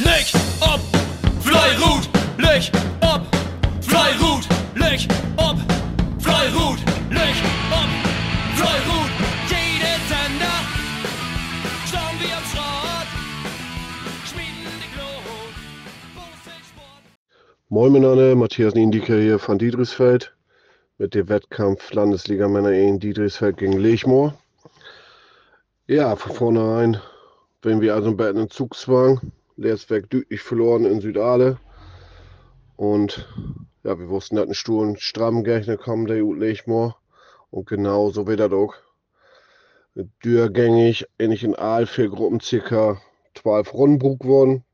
Licht ob, Fleirut, Licht ob, Fleirut, Licht ob, Fleirut, Licht ob, Fleirut. Jede Sender, schauen wir am Schrott, schmieden die Glut. Moin miteinander, Matthias Niendieker hier von Diedrichsfeld mit dem Wettkampf Landesliga Männer in Diedrichsfeld gegen Lechmoor. Ja, von vornherein, wenn wir also im Bett einen Zugzwang, Leerswerk deutlich verloren in Südale. Und ja, wir wussten, dass ein Stuhl stramm Gegner kommen, der Ut Lechmoor. Und genau so wird das auch. Dürrgängig, ähnlich in Aal, vier Gruppen, circa 12 Rundenbrug geworden.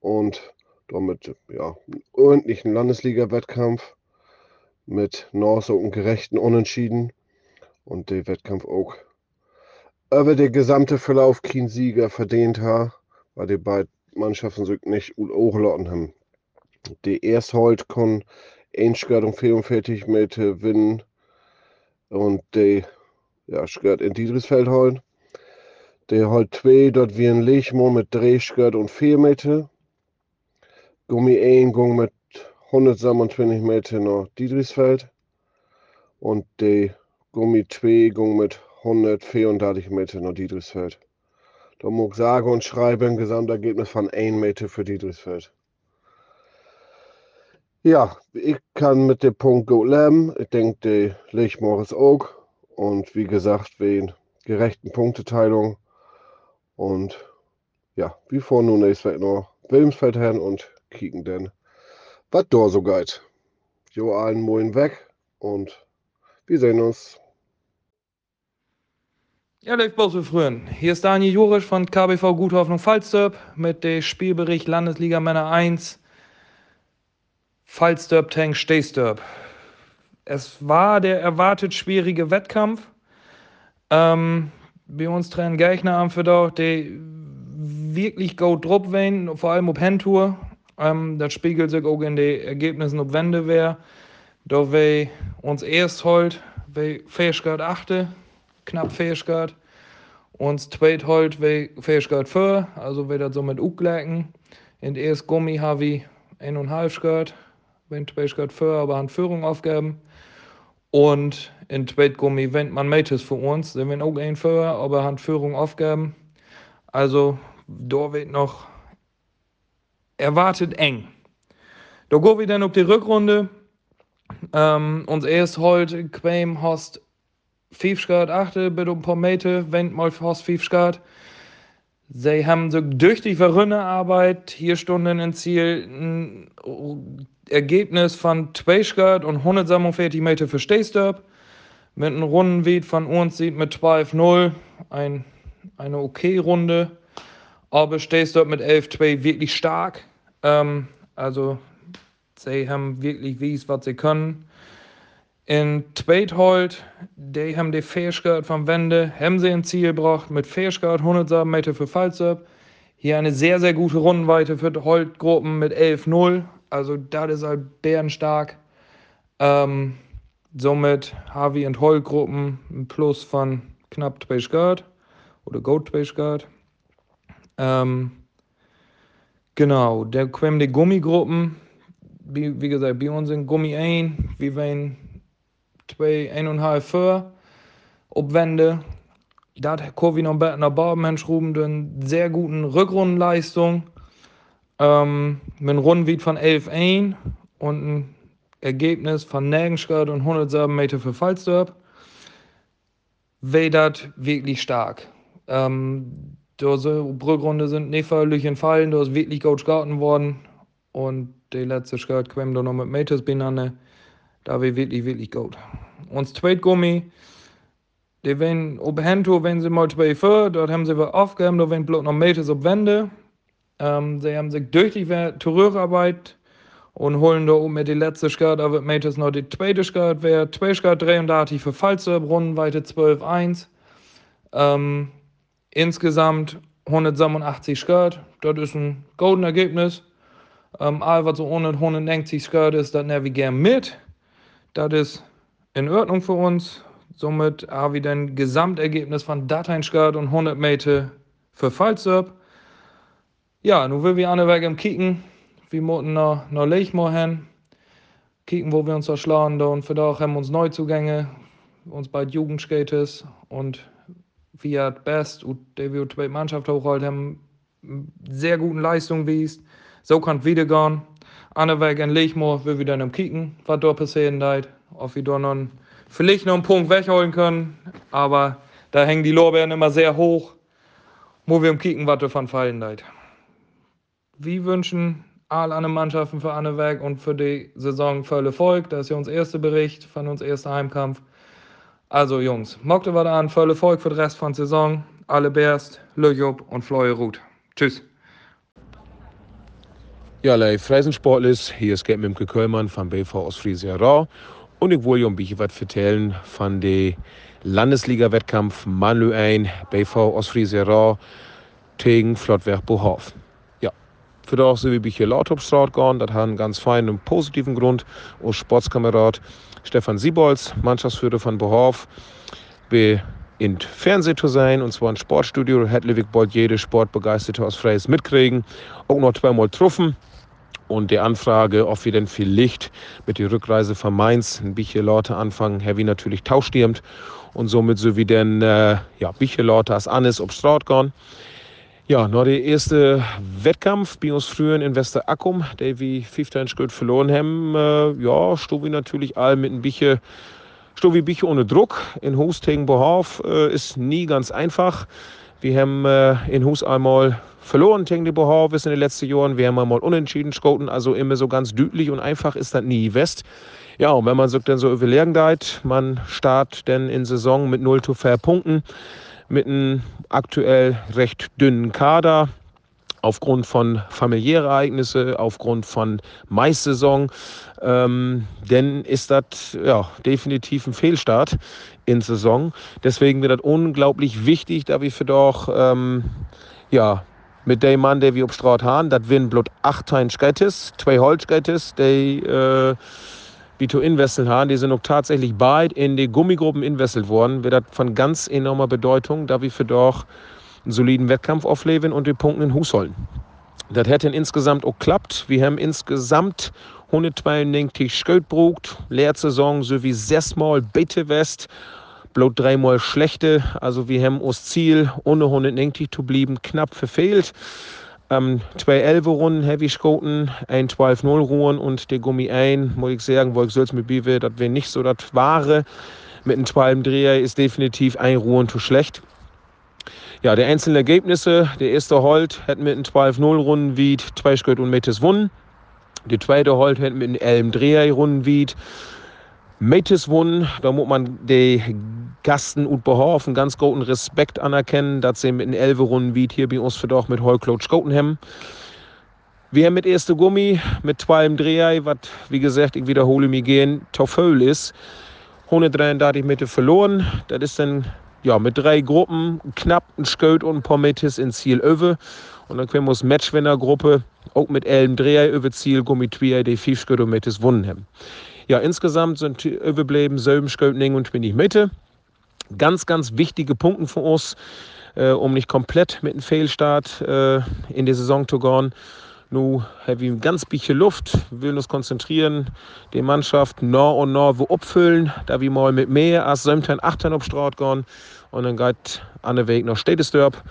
Und damit ja, einen ordentlichen Landesliga-Wettkampf mit so einem gerechten Unentschieden und der Wettkampf auch über den gesamten Verlauf kein Sieger verdient hat, weil die beiden Mannschaften sich nicht gut haben. Die erste halt kon Einschgard um 44 Meter winnen und die ja, Schgard in Diedrichsfeld halt. Der halt zwei, dort wie ein Lechmo mit Schgard und 4 Meter. Gummi 1 ging mit 127 Meter nach Diedrichsfeld und die Gummi 2 ging mit 134 Meter nach Diedrichsfeld. Da ich sagen und schreiben ein Gesamtergebnis von 1 Meter für Diedrichsfeld. Ja, ich kann mit dem Punkt gut leben. Ich denke, die Lechmoor auch. Und wie gesagt, wegen gerechten Punkteteilung. Und ja, wie vor nun ist noch Wilmsfeld hin und kicken denn, was da so geht. Jo, allen Moin weg und wir sehen uns. Ja, läuft bloß wie früher. Hier ist Daniel Jurisch von KBV Guthoffnung Falsterb mit dem Spielbericht Landesliga Männer 1. Falsterb Tank Stehsterb. Es war der erwartet schwierige Wettkampf. Ähm, bei uns trennen Gegner am Verdauch, die wirklich gut drauf waren, vor allem auf Handtour. Ähm, das spiegelt sich auch in den Ergebnissen auf Wendewehr. Da wir uns erst holt, wir Fähigkeit achte, knapp Fähigkeit. Uns zweit holt, wir Fähigkeit für, also wir das so mit Uglecken. In ersten Gummi habe ich eineinhalb Skirt, wenn Fähigkeit für, aber an Führung aufgeben. Und in zweit Gummi wendet man Mädels für uns, sind wir auch ein für, aber an Führung aufgeben. Also, da wird noch erwartet eng. Da gehen wir dann auf die Rückrunde. Ähm, uns erst heute Quam hast 5 Grad 8, bitte ein paar Meter, wenn mal 5 Grad. Sie haben so durch die verrünne Arbeit hier Stunden ins Ziel ein Ergebnis von 2 Grad und 147 Meter für Stehstab. Mit einem Rundenweg von uns sieht mit 12-0 ein, eine okay Runde. Aber Stehstab mit 11-2 wirklich stark. Ähm, also, sie haben wirklich wies, was sie können. In Tweethold, die haben die Fähigkeit vom Wende, haben sie ins Ziel gebracht mit Fähigkeit 107 Meter für Fallstab. Hier eine sehr, sehr gute Rundenweite für die Holt-Gruppen mit 11-0. Also, das ist halt bärenstark. Ähm, somit Harvey und Holt-Gruppen ein Plus von knapp 2 Grad oder Goat 2 Grad. Ähm, Genau, der kommen die Gummigruppen, wie, wie gesagt, bei uns sind Gummi 1, wir wollen 2, 1,5 für Obwände. Da hat Kovi noch nach Barbenmensch schrauben, eine sehr guten Rückrundenleistung. Ähm, mit einem Rundenweg von 11,1 und ein Ergebnis von Nägenschgard und 107 Meter für Falsterb. Das wirklich stark. Ähm, diese Rückrunde sind nicht völlig entfallen, da ist wirklich gut gehalten worden. Und die letzte Schritt kam dann noch mit Meters beieinander. Da war wirklich, wirklich gut. Und das zweite Gummi, die wenn, ob Hento, wenn sie mal zwei für, dort haben sie was aufgegeben, da wenn bloß noch Meters auf Wände. Ähm, sie haben sich durch die Tourierarbeit und holen da oben mit die letzte Skirt, aber Meters noch die zweite Skirt, wäre zwei Skirt 33 für Falze, Brunnenweite 12,1. Ähm, Insgesamt 187 Skirt, das ist ein golden Ergebnis. Ähm, all was so ohne 190 Skirt ist, das gern mit. Das ist in Ordnung für uns. Somit haben wir ein Gesamtergebnis von Datein Skirt und 100 Meter für Fallserb. Ja, nun will wir an Weg im Kicken. Wir mussten nach, nach Leichmoor hin. Kicken, wo wir uns da schlagen. Da und für da haben wir uns Neuzugänge, uns bei Jugendskaters und Fiat Best und wir die Mannschaft hochholt haben, sehr guten Leistungen wies. So kann wieder gehen. An Weg in Leichmoor will wir dann im Kicken, was da passieren wird. Ob wir da noch einen, vielleicht noch einen Punkt wegholen können. Aber da hängen die Lorbeeren immer sehr hoch. Wo wir im Kicken, was davon fallen wird. Wir wünschen all alle Mannschaften für Annewerk und für die Saison voll Erfolg. Das ist ja unser erster Bericht von uns erster Heimkampf. Also Jungs, mockte was an, voll Erfolg für den Rest von der Saison. Alle Berst, Löjob und Fleuer Ruth. Tschüss. Ja, lei Freisensportlis, hier ist Gerd Mimke Köllmann von BV aus Friesia Rau. Und ich wollte ein bisschen was erzählen von dem Landesliga-Wettkampf Manlö ein, BV aus Friesia Rau gegen Flottwerk Bohof. Ja, für das sind wir ein bisschen laut auf Straat gegangen. Das hat einen ganz feinen und positiven Grund. Unser Sportskamerad Stefan Siebolz, Mannschaftsführer von Bohof, be in Fernsehen zu sein, und zwar ein Sportstudio. Hedlewig wollte jede Sportbegeisterte aus Freies mitkriegen. Auch noch zweimal truffen. Und die Anfrage, ob wir denn vielleicht mit der Rückreise von Mainz ein bisschen Leute anfangen, wie natürlich tauschtierend. Und somit so wie denn, äh, ja, bisschen Leute als Annes ob Straat gehen. Ja, noch der erste Wettkampf bei uns früher in Westerakkum, der wie 15 Schritt verloren haben. Äh, ja, stod wir natürlich all mit ein bisschen, stod wie bisschen ohne Druck. In Hus gegen Bohof äh, ist nie ganz einfach. Wir haben äh, in Hus einmal verloren gegen die Bohof in den letzten Jahren. Wir haben einmal unentschieden geschoten, also immer so ganz düdlich und einfach ist das nie West. Ja, und wenn man sich dann so überlegen geht, man startet dann in Saison mit 0 zu 4 Punkten mit einem aktuell recht dünnen Kader aufgrund von familiären Ereignissen, aufgrund von Maissaison, ähm, denn ist das ja, definitiv ein Fehlstart in Saison. Deswegen wird das unglaublich wichtig, da wir für doch ähm, ja, mit dem Mann, der wir auf Straat haben, das bloß acht Tein Skettis, zwei Holzskettis, die äh, wie zu investeln haben, die sind auch tatsächlich bald in die Gummigruppen investet worden, wird das von ganz enormer Bedeutung, da wir für doch einen soliden Wettkampf aufleben und die Punkte in Hus holen. Das hätte insgesamt auch klappt. Wir haben insgesamt 192 Sköld brugt, Lehrsaison sowie sechsmal Bitte West, bloß dreimal schlechte. Also wir haben uns Ziel, ohne 190 zu bleiben, knapp verfehlt. Ähm, zwei 11 Runden Heavy Skoten, ein 12-0 Ruhen und der Gummi ein, muss ich sagen, wo ich soll's mit Bive, das wäre nicht so das Wahre. Mit einem 12 Dreher ist definitiv ein Ruhen zu schlecht. Ja, die einzelnen Ergebnisse, der erste Holt hat mit einem 12-0 Runden wie zwei Schritt und Metes wunnen. Der zweite Holt hat mit einem 11 Dreher Runden wie Metes wunnen. Da muss man die Gasten und Behofen ganz großen Respekt anerkennen, dass sie mit den elf Runden wie hier bei uns für doch mit Heulklot Skoten haben. Wir haben mit erste Gummi, mit zweiem Dreher, was wie gesagt, ich wiederhole mich gehen, Toffel ist. 133 Meter verloren. Das ist dann ja, mit drei Gruppen, knapp ein Sköt und ein paar Metis ins Ziel öwe. Und dann können wir uns Matchwinnergruppe auch mit elf Dreher über Ziel Gummi Twier, die fünf Sköt und Metis wunnen haben. Ja, insgesamt sind überblieben sieben Skötning und bin ich Mitte. Ganz, ganz wichtige Punkte für uns, äh, um nicht komplett mit einem Fehlstart äh, in die Saison zu gehen. Nu haben wir ganz bisschen Luft, wir wollen uns konzentrieren, die Mannschaft nah und nah wo abfüllen, da wir mal mit mehr als 17, 18 auf Straat gehen und dann geht an der Weg nach Städtesdorp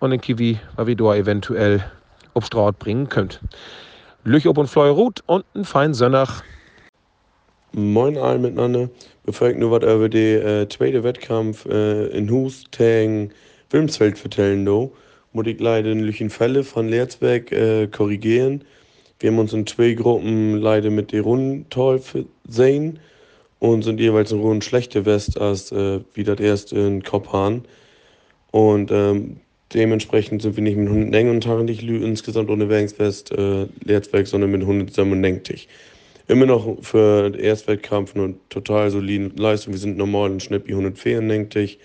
und dann Kiwi, weil wir da eventuell auf Straat bringen könnt. Lüch ob und Fleurut und einen feinen Sonnach. Moin allen miteinander. Bevor ich nur was über den äh, zweiten Wettkampf äh, in Hus gegen Wilmsfeld vertellen do, muss ich leider ein Lüchen Fälle von Leerzberg äh, korrigieren. Wir haben uns in zwei Gruppen leider mit den Rundental sehen und sind jeweils in Runden schlechter West als äh, wie das erste in Kopan. Und ähm, dementsprechend sind wir nicht mit 100 und Tagen nicht insgesamt ohne Wängswest äh, Leerzberg, sondern mit 197 immer noch für den Erstwettkampf eine total solide Leistung. Wir sind normal im Schnitt wie 104, denke ich.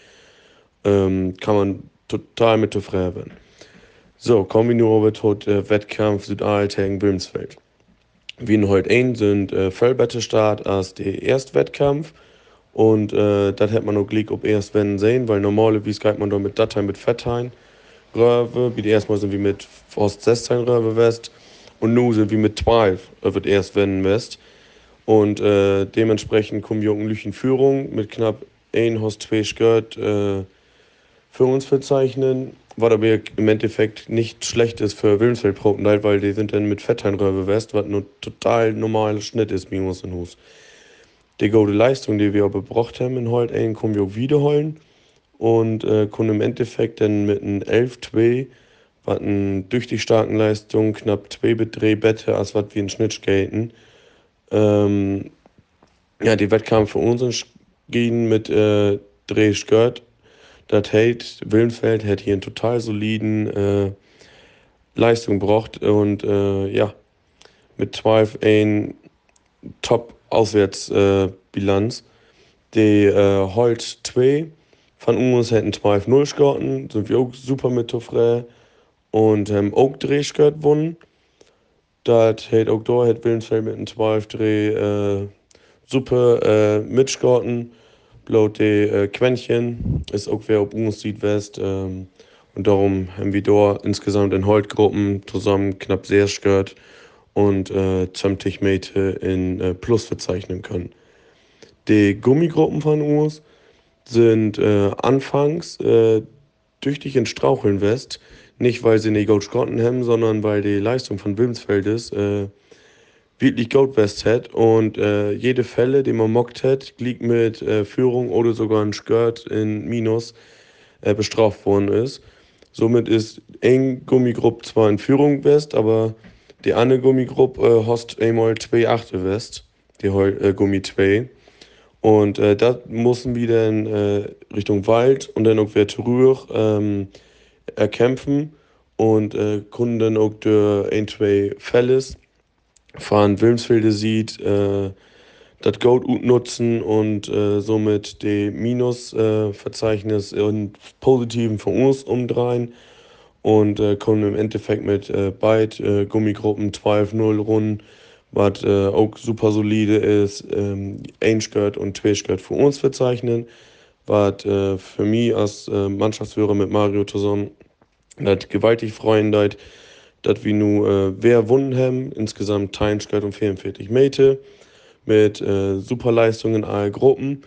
Ähm, kann man total mit zufrieden werden. So, kommen wir nur mit dem Wettkampf Südalt gegen Wilmsfeld. Wir heute ein sind äh, voll besser Start als der erste Wettkampf. Und äh, das hätte man noch Glück ob erst wenn sehen, weil normalerweise geht man da mit Dateien mit Fetthain. Röwe. Wie erstmal sind wir mit fast 16 Röwe West und nun sind wir mit 12 wird erst wenn West. Und äh, dementsprechend kommen wir in Führung mit knapp 1 Host 2 Skirt äh, für uns verzeichnen. Was aber im Endeffekt nicht schlecht ist für Wilmsfeld Protenteil, weil die sind dann mit Fettheinröwe West, was nur total normaler Schnitt ist, minus in Hus. Die gute Leistung, die wir aber gebraucht haben in Holt, können wir auch wiederholen und äh, können im Endeffekt dann mit einem 11-2, was durch die starken Leistungen knapp 2 Dreh besser als was wir in Schnitt skaten, ähm, ja, die Wettkampf für uns gehen mit äh, Dreh Skirt. Das hält, Willenfeld hat hier einen total soliden äh, Leistung gebracht und äh, ja, mit 12 ein Top-Auswärtsbilanz. Äh, die äh, Holt 2 von uns hätten 12-0 gehabt, sind wir auch super mit Toffre und haben auch Drehskirt gewonnen. Das hat auch da hat Willensfeld mit einem 12 Dreh äh, super äh, mitgehabt. Bloß die äh, Quäntchen ist auch wer auf uns Südwest. Ähm, und darum haben wir da insgesamt in Holtgruppen zusammen knapp sehr gehört und äh, 20 Meter in äh, Plus verzeichnen können. Die Gummigruppen von uns sind äh, anfangs äh, tüchtig in Straucheln West. Nicht, weil sie nicht Gold konnten haben, sondern weil die Leistung von Wilmsfeldes wirklich Gold West hat. Und äh, jede Fälle, die man mockt hat, liegt mit äh, Führung oder sogar ein Skirt in Minus äh, bestraft worden ist. Somit ist eng Gummigruppe zwar in Führung West, aber die andere Gummigruppe äh, hast einmal 2 West, die äh, Gummi 2. Und äh, da mussten wir dann äh, Richtung Wald und dann auch wieder zurück ähm, erkämpfen und äh, konnten dann auch durch ein, zwei Fälle fahren Wilmsfelde sieht, äh, das Gold nutzen und äh, somit die Minusverzeichnis äh, in positiven von uns umdrehen und äh, kommen im Endeffekt mit äh, beid äh, Gummigruppen 12-0 runden was äh, auch super solide ist, ähm, ein Skirt und zwei Skirt für uns verzeichnen, was äh, für mich als äh, Mannschaftsführer mit Mario zusammen das gewaltig freuen dass wir nu äh, wer wunnen haben, insgesamt teilen Skirt um 44 Meter mit äh, super Leistungen in allen Gruppen,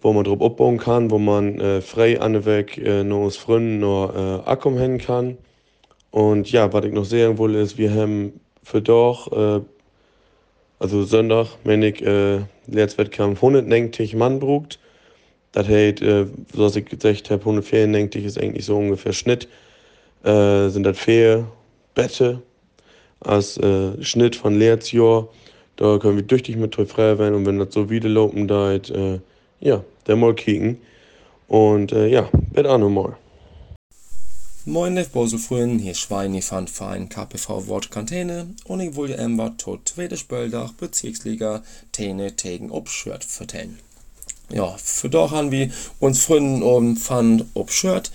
wo man drauf aufbauen kann, wo man äh, frei an weg äh, nur aus Freunden nur äh, Akkum hin kann. Und ja, was ich noch sagen will, ist, wir haben für doch äh, also Sonntag, meine ich, äh, Lehrtswettkampf 190 Mann brugt. Das heißt, äh, so was ich gesagt habe, 194 ist eigentlich so ungefähr Schnitt. Äh, sind das vier Bette als äh, Schnitt von Lehrtsjahr. Da können wir tüchtig mit frei werden und wenn das so wieder laufen, da äh, ja, der mal kicken. Und äh, ja, bet auch nochmal. Moin Lev Boselfruen, hier Schweini van Verein KPV Wort Kantene und ich wollte ember tot zweite Spöldach Bezirksliga Tene tegen Obschwert vertellen. Ja, für doch haben wir uns Freunden um fand Obschwert.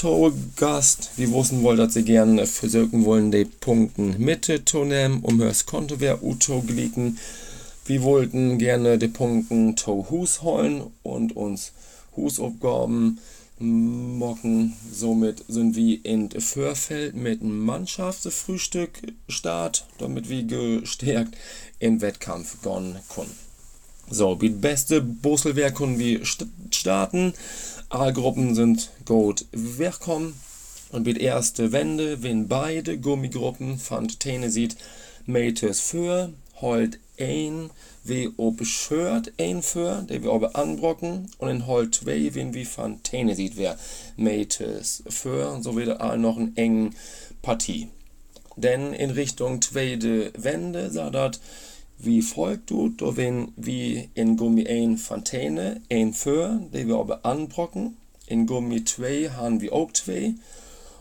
To Gast, wir wussten wohl, dass sie gerne versuchen wollen, die Punkten Mitte zu nehmen, um das Konto Uto glicken. Wir wollten gerne die Punkten to Hus holen und uns Husaufgaben Morgen somit sind wir in Förfeld mit einem Mannschaftsfrühstück start, damit wir gestärkt in Wettkampf gehen können. So, die beste Bosselwehr können wir starten. Alle Gruppen sind gut willkommen. Und mit erste Wende, wenn beide Gummigruppen fand Tennessee Mates für, holt ein wie ob schört ein für, der wir aber anbrocken und in Hol 2 wenn wir von sieht wer Mates für und so wieder auch noch eine enge Partie. Denn in Richtung zweite Wende sah das wie folgt du, da wenn wie in Gummi 1 Fontäne ein für, der wir aber anbrocken, in Gummi 2 haben wir auch 2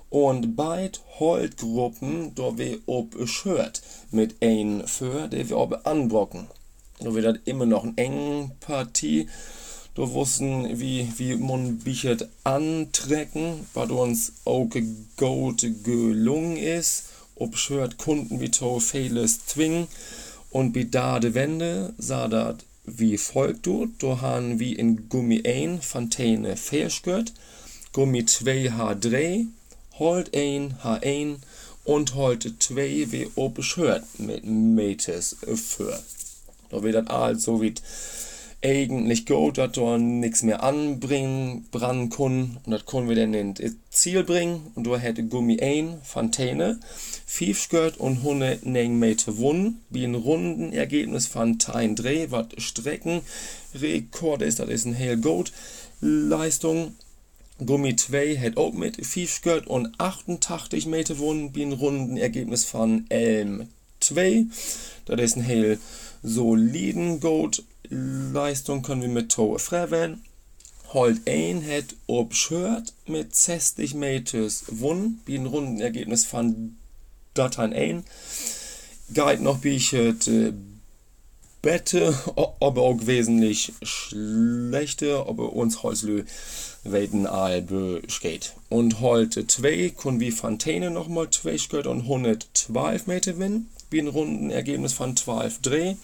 und beid Holtgruppen, da wir ob schört mit ein für, der wir aber anbrocken. Da wird das immer noch eine enge Partie. Da wussten, wie, wie man Bichert antrecken, was uns auch gut gelungen ist. Ob schört Kunden wie to vieles zwingen. Und wie da de Wende sah das wie folgt du. Haben wir in Gummi 1 Fontäne fehlskört, Gummi 2 H3, Holt 1 H1 und heute 2 wie ob hört mit Metes für. Da wird das alles so wie eigentlich gut, dass da nichts mehr anbringen, brennen können. Und das können wir dann ins Ziel bringen. Und da hätte Gummi 1 Fontäne, 5 Skirt und 109 Meter Wunden. Wie ein runden Ergebnis von Tein Dreh, was Streckenrekord ist, das ist ein hell gut Leistung. Gummi 2 hat auch mit 5 Skirt und 88 Meter Wunden, wie ein runden Ergebnis von Elm 2. Das ist ein hell soliden Goat Leistung können wir mit Toe frewen. Holt ein hat ob Shirt mit 60 Meters Wun, wie ein runden Ergebnis von Dateien ein. Guide noch ich äh, Bette, aber auch wesentlich schlechter, aber uns Holzlö weiten all besteht. Und heute 2 können wir Fontäne nochmal 2 Skirt und 112 Meter winnen, wie ein runden Ergebnis von 12 Dreh,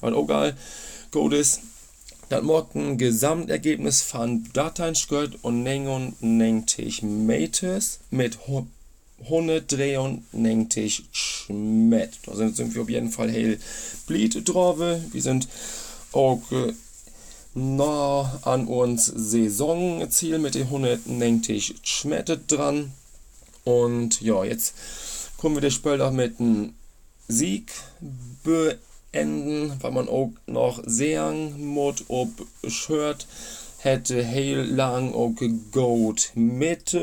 weil auch geil ist. Das morgen Gesamtergebnis von Dateien gehört und 99 Meters mit 193 Schmet. Da sind wir auf jeden Fall hell blied drauf. Wir sind auch äh, nah an uns Saisonziel mit den 190 Schmette dran. Und ja, jetzt kommen wir das Spiel auch mit einem Sieg enden, weil man auch noch sagen muss, ob Shirt hätte heel lang auch Goat mit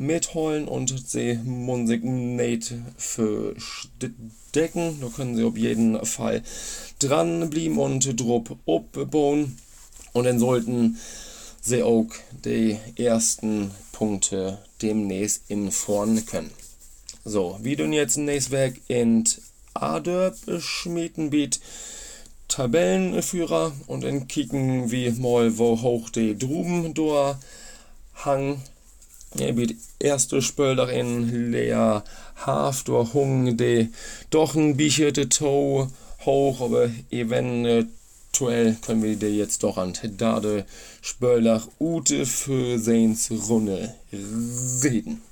mitholen und sie Musik nicht verstecken. Da können sie auf jeden Fall dranbleiben und Druck abbauen. Und dann sollten sie auch die ersten Punkte demnächst in vorn können. So, wie du jetzt nächstes Weg in Ader schmieden bit Tabellenführer und dann kicken wie mal wo hoch die Druben do hang ja, bit erste Spöldach in leer Haf durch hung de doch ein bicherte To hoch aber eventuell können wir dir jetzt doch an Dade Spöldach Ute für Seins Runde reden.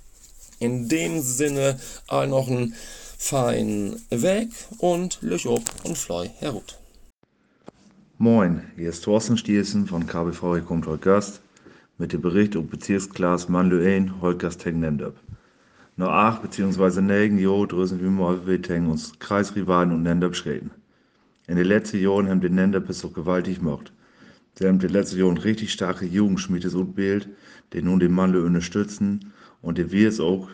In dem Sinne all noch ein fein weg und löch op und fly herut. Moin, hier ist Thorsten Stiersen von KBV heute Gast mit dem Bericht um Bezirksklasse Manlöen Holgast Tengnendöp. Nur acht bzw. negen Jo drösen wir mal Witeng uns Kreisrivalen und Nendöp schreden. In den letzten Jahren haben die Nendöp es so gewaltig gemacht. Sie haben die letzten Jahren richtig starke Jugendschmiedes und Bild, die nun den Manlö unterstützen und die wir es auch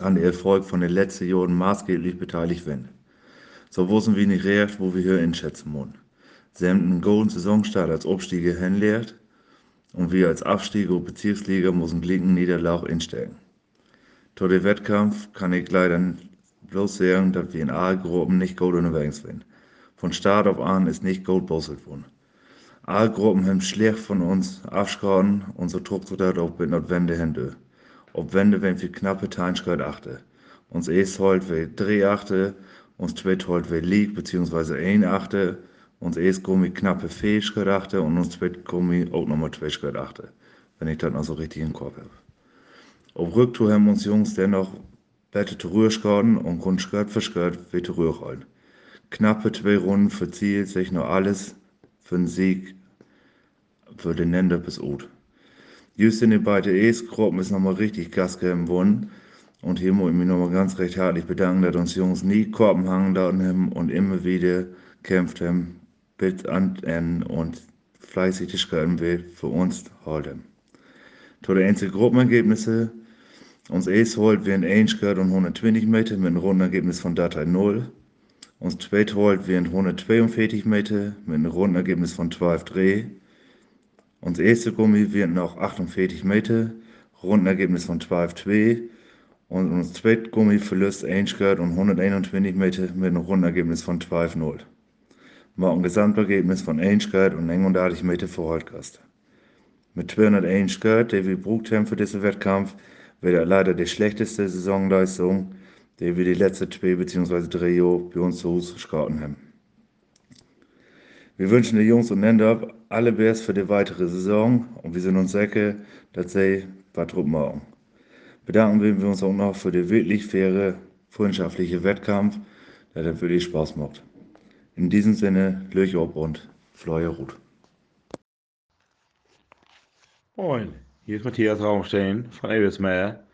an der Erfolg von den letzten Jahren maßgeblich beteiligt werden. So wussten wir nicht recht, wo wir hier einschätzen müssen. Sie haben einen guten Saisonstart als Abstiege hinlehrt und wir als Abstiege und Bezirksliga müssen glinken Niederlauf einstellen. Zu dem Wettkampf kann ich leider bloß sagen, dass wir in A-Gruppen nicht gut unterwegs sind. Von Start auf an ist nicht gut bosselt worden. A-Gruppen haben schlecht von uns abgeschaut und so so darauf bin notwendig Hände op wende wenn wir knappe Teinschkeit achte. Uns es holt we drei achte, uns zweit holt we lieg beziehungsweise ein achte, uns es gummi knappe Fähigkeit achte und uns zweit gummi auch nochmal Tweischkeit achte, wenn ich das noch so richtig im Kopf habe. Auf Rücktour haben uns Jungs dennoch bette Rührschkaden und Grundskirt für Skirt wie Rührrollen. Knappe zwei Runden verzielt sich nur alles für den Sieg für den Nender bis Ut. Just in den beiden E-Gruppen ist nochmal richtig Gas gegeben worden. Und hier muss ich mich nochmal ganz recht herzlich bedanken, dass uns Jungs nie Korben hangen haben und immer wieder kämpft haben, bis an Ende und fleißig die Schreiben will für uns halten. Zu den einzelnen Gruppenergebnisse. Uns Ace holt wir in 1 und 120 Meter mit einem Rundenergebnis von Datei 0. Uns zweit holt wir in 142 Meter mit einem Rundenergebnis von 12 Dreh. Ons erste Gummi wird noch 48 Meter, Rundenergebnis von 12,2 und uns zweite Gummi 1 Grad und 121 Meter mit einem Rundenergebnis von 12,0. Wir ein Gesamtergebnis von 1 Grad und 39 Meter für Holtgast. Mit 201 Grad, der wir haben für diesen Wettkampf, wird er leider die schlechteste Saisonleistung, die wir die letzten zwei bzw. drei Jahre bei uns zu Hause haben. Wir wünschen den Jungs und Nender alle Bärs für die weitere Saison und wir sind uns sicher, dass sie was machen. bedanken wir uns auch noch für den wirklich faire, freundschaftliche Wettkampf, der dann wirklich Spaß macht. In diesem Sinne, Löch ob und Fleuer Ruth. Moin, hier ist Matthias Raumstein von Ebersmeer.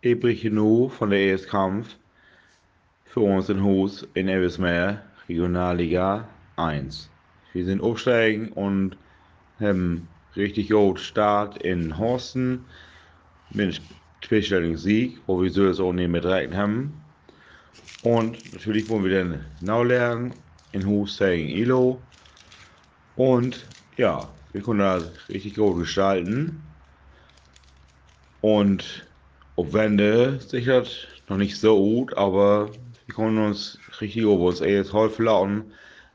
Ich berichte nur von der ersten Kampf für uns in Hus in Ebersmeer, Regionalliga 1. Wir sind aufsteigen und haben richtig gut Start in Horsten mit speziellen Sieg, wo wir so das auch nicht mit rechnen haben. Und natürlich wollen wir dann neu lernen in Hus gegen Ilo. Und ja, wir können das richtig gut gestalten. Und auf Wände sichert noch nicht so gut, aber wir können uns richtig über uns erst häufig lauten,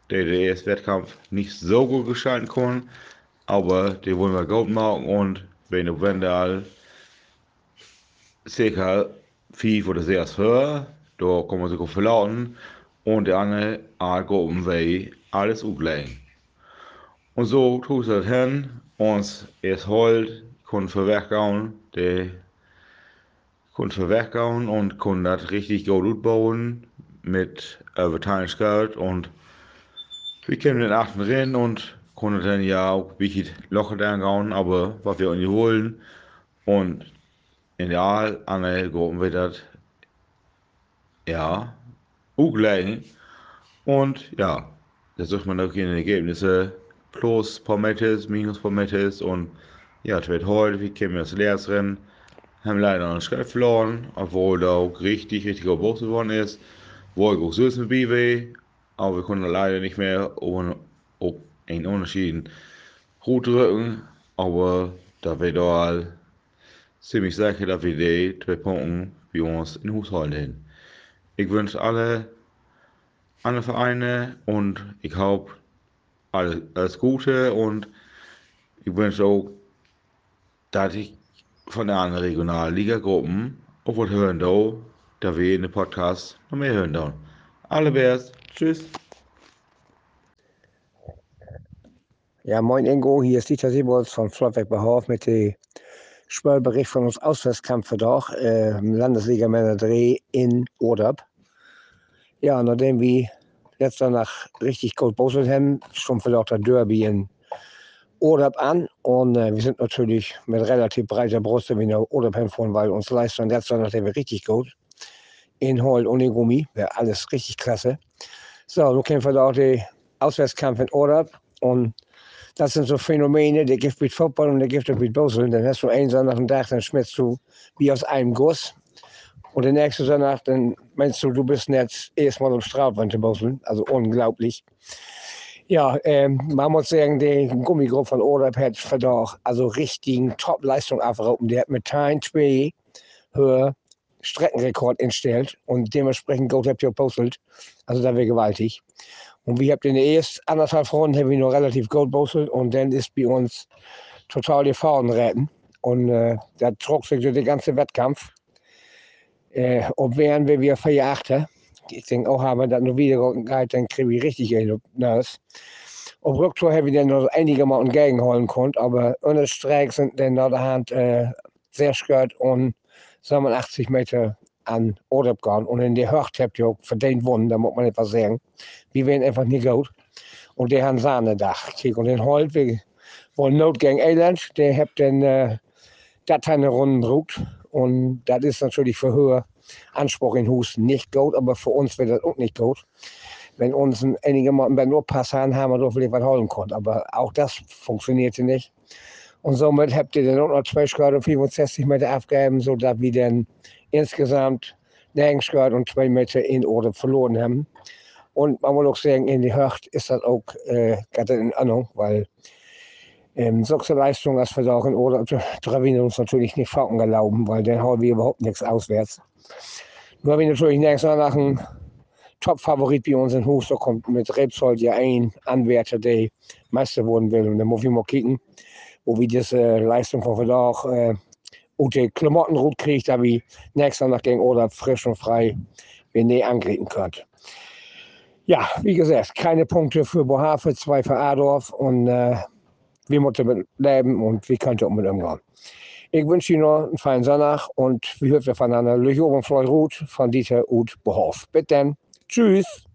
der der erste Wettkampf nicht so gut gestalten kann. Aber den wollen wir gut machen und wenn auf Wände all circa fünf oder sechs höher, da kann man sich gut verlauten und der andere A-Gruppen will alles auflegen. Und so tut es hin, uns erst holt, können verwerken, der können verwerken und können das richtig gut ausbauen mit Überteilungsgeld und wir können den achten rein und können dann ja auch ein bisschen Loch angauen, aber was wir uns holen und in der andere Gruppen wird das ja auch gleich und ja, da sucht man auch keine Ergebnisse. Plus Pommetes, minus Pommetes und ja, es wird heute, wie kämen wir das Lehrrennen, haben leider noch einen Schritt verloren, obwohl da auch richtig, richtig Box geworden ist. Wollte auch süß mit BW, aber wir konnten leider nicht mehr ohne, ob einen Unterschied gut drücken, aber da wir da ziemlich sicher, dass wir die zwei Punkte bei uns in Hus halten. Ich wünsche alle, alle Vereine und ich hoffe, alles, alles Gute und ich wünsche auch, dass ich von der anderen Regionalliga-Gruppen auch hören da, da wir in den Podcast noch mehr hören da. Alle Bärs, tschüss. Ja, moin Ingo, hier ist Dieter Siebold von Flottweg bei Horf mit dem Spielbericht von uns Auswärtskampf doch, äh, Landesliga Dreh in Odab. Ja, nachdem wir letzter Nacht richtig gut bosselt haben, schon vielleicht der Derby in Odab an und äh, wir sind natürlich mit relativ breiter Brust in der Odab hinfahren, weil uns Leistung letzter Nacht wir richtig gut. Inhalt ohne Gummi, wäre alles richtig klasse. So, nun kämpfen auch den Auswärtskampf in Odab und das sind so Phänomene, der gibt mit Football und der gibt mit Boseln. Dann hast du einen Sonntag dann schmeckt du wie aus einem Guss. Und der nächste Sonntag, dann meinst du, du bist jetzt erstmal im Strafwand zu Boseln. Also unglaublich. Ja, ähm, man muss sagen, der Gummigruppe von Orab hat verdammt, also richtigen Top-Leistung abgerufen. Der hat mit Time 2 höher Streckenrekord instellt und dementsprechend gut habt ihr postelt. Also da wäre gewaltig. Und wir haben in den ersten anderthalb Runden haben wir noch relativ gut postelt und dann ist bei uns total die Fahren retten. Und äh, da trug sich so der ganze Wettkampf. Äh, und wären wir wieder vier Achter, ich denke auch, haben wir das noch wieder gehalten, dann kriegen wir richtig nass. Auf Rücktour haben wir dann noch einige Mal entgegenholen können, aber ohne Streik sind dann nach der Hand äh, sehr skört und 87 Meter an Odeb gegangen. Und in der Höcht habt ihr verdient gewonnen, da muss man etwas sagen. Wir werden einfach nicht gut. Und der haben Sahnedach. Und den Holt, wir wollen Not gegen Elend, der habt dann äh, das eine Runde druckt. Und das ist natürlich für höher Anspruch in Hus nicht gut, aber für uns wird das auch nicht gut. Wenn uns einige Mal bei nur passen, haben wir doch vielleicht was holen können. Aber auch das funktionierte nicht. Und somit habt ihr dann auch noch zwei Schritte 65 Meter abgegeben, sodass wir dann insgesamt nirgends Schritt und zwei Meter in Orde verloren haben. Und man muss auch sagen, in die Höcht ist das auch äh, gerade in Ordnung, weil ähm, solche Leistung als Orde dürfen wir uns natürlich nicht Falken erlauben, weil dann hauen wir überhaupt nichts auswärts. Nur wir natürlich nächstes nach einem Top-Favorit bei uns in Hus, kommt mit Rebsold ja ein Anwärter, der Meister werden will. Und dann muss ich mal kicken, wo wir diese Leistung von Verlag äh, gute Klamotten gut kriegt, da wir nächstes Mal gegen oder frisch und frei wir nie angreifen können. Ja, wie gesagt, keine Punkte für Bohave, zwei für Adorf und äh, wir müssen damit leben und wir können damit umgehen. Ich wünsche Ihnen noch einen feinen Sonntag und wir hören voneinander. Lüch oben Fleurut von Dieter Ut Behoff. Bitte. Tschüss.